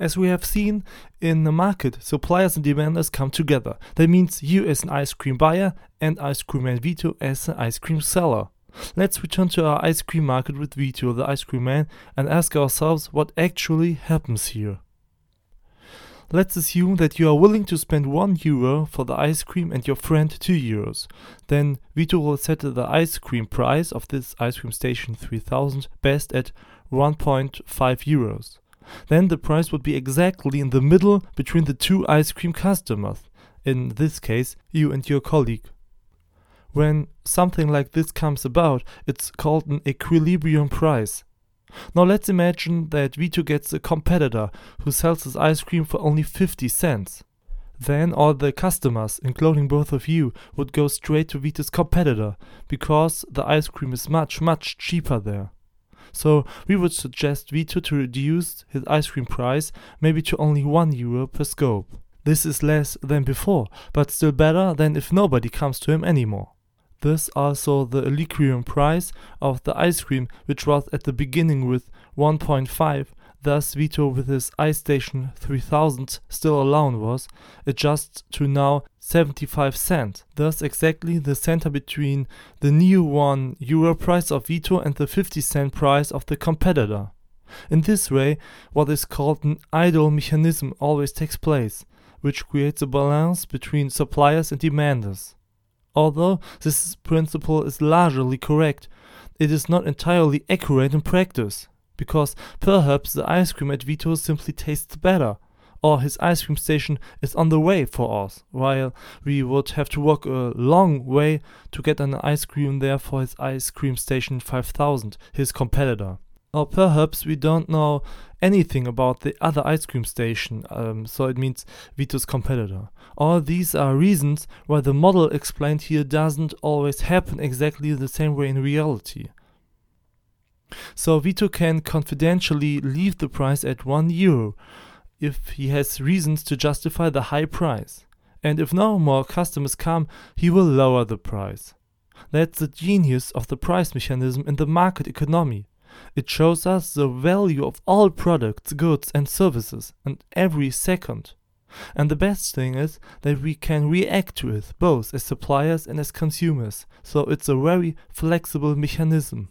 As we have seen in the market, suppliers and demanders come together. That means you as an ice cream buyer and Ice Cream Man Vito as an ice cream seller. Let's return to our ice cream market with Vito, the ice cream man, and ask ourselves what actually happens here. Let's assume that you are willing to spend 1 euro for the ice cream and your friend 2 euros. Then Vito will set the ice cream price of this ice cream station 3000 best at 1.5 euros. Then the price would be exactly in the middle between the two ice cream customers, in this case, you and your colleague. When something like this comes about, it's called an equilibrium price. Now let's imagine that Vito gets a competitor who sells his ice cream for only 50 cents. Then all the customers, including both of you, would go straight to Vito's competitor because the ice cream is much, much cheaper there. So we would suggest Vito to reduce his ice cream price maybe to only 1 euro per scope. This is less than before, but still better than if nobody comes to him anymore. This also the equilibrium price of the ice cream, which was at the beginning with 1.5, thus Vito with his ice station 3000 still alone was, adjusts to now 75 cent. Thus exactly the center between the new 1 euro price of Vito and the 50 cent price of the competitor. In this way, what is called an idle mechanism always takes place, which creates a balance between suppliers and demanders. Although this principle is largely correct, it is not entirely accurate in practice, because perhaps the ice cream at Vito simply tastes better, or his ice cream station is on the way for us, while we would have to walk a long way to get an ice cream there for his ice cream station 5000, his competitor. Or perhaps we don't know anything about the other ice cream station, um, so it means Vito's competitor. All these are reasons why the model explained here doesn't always happen exactly the same way in reality. So Vito can confidentially leave the price at 1 euro if he has reasons to justify the high price. And if no more customers come, he will lower the price. That's the genius of the price mechanism in the market economy. It shows us the value of all products, goods, and services, and every second. And the best thing is that we can react to it both as suppliers and as consumers, so it's a very flexible mechanism.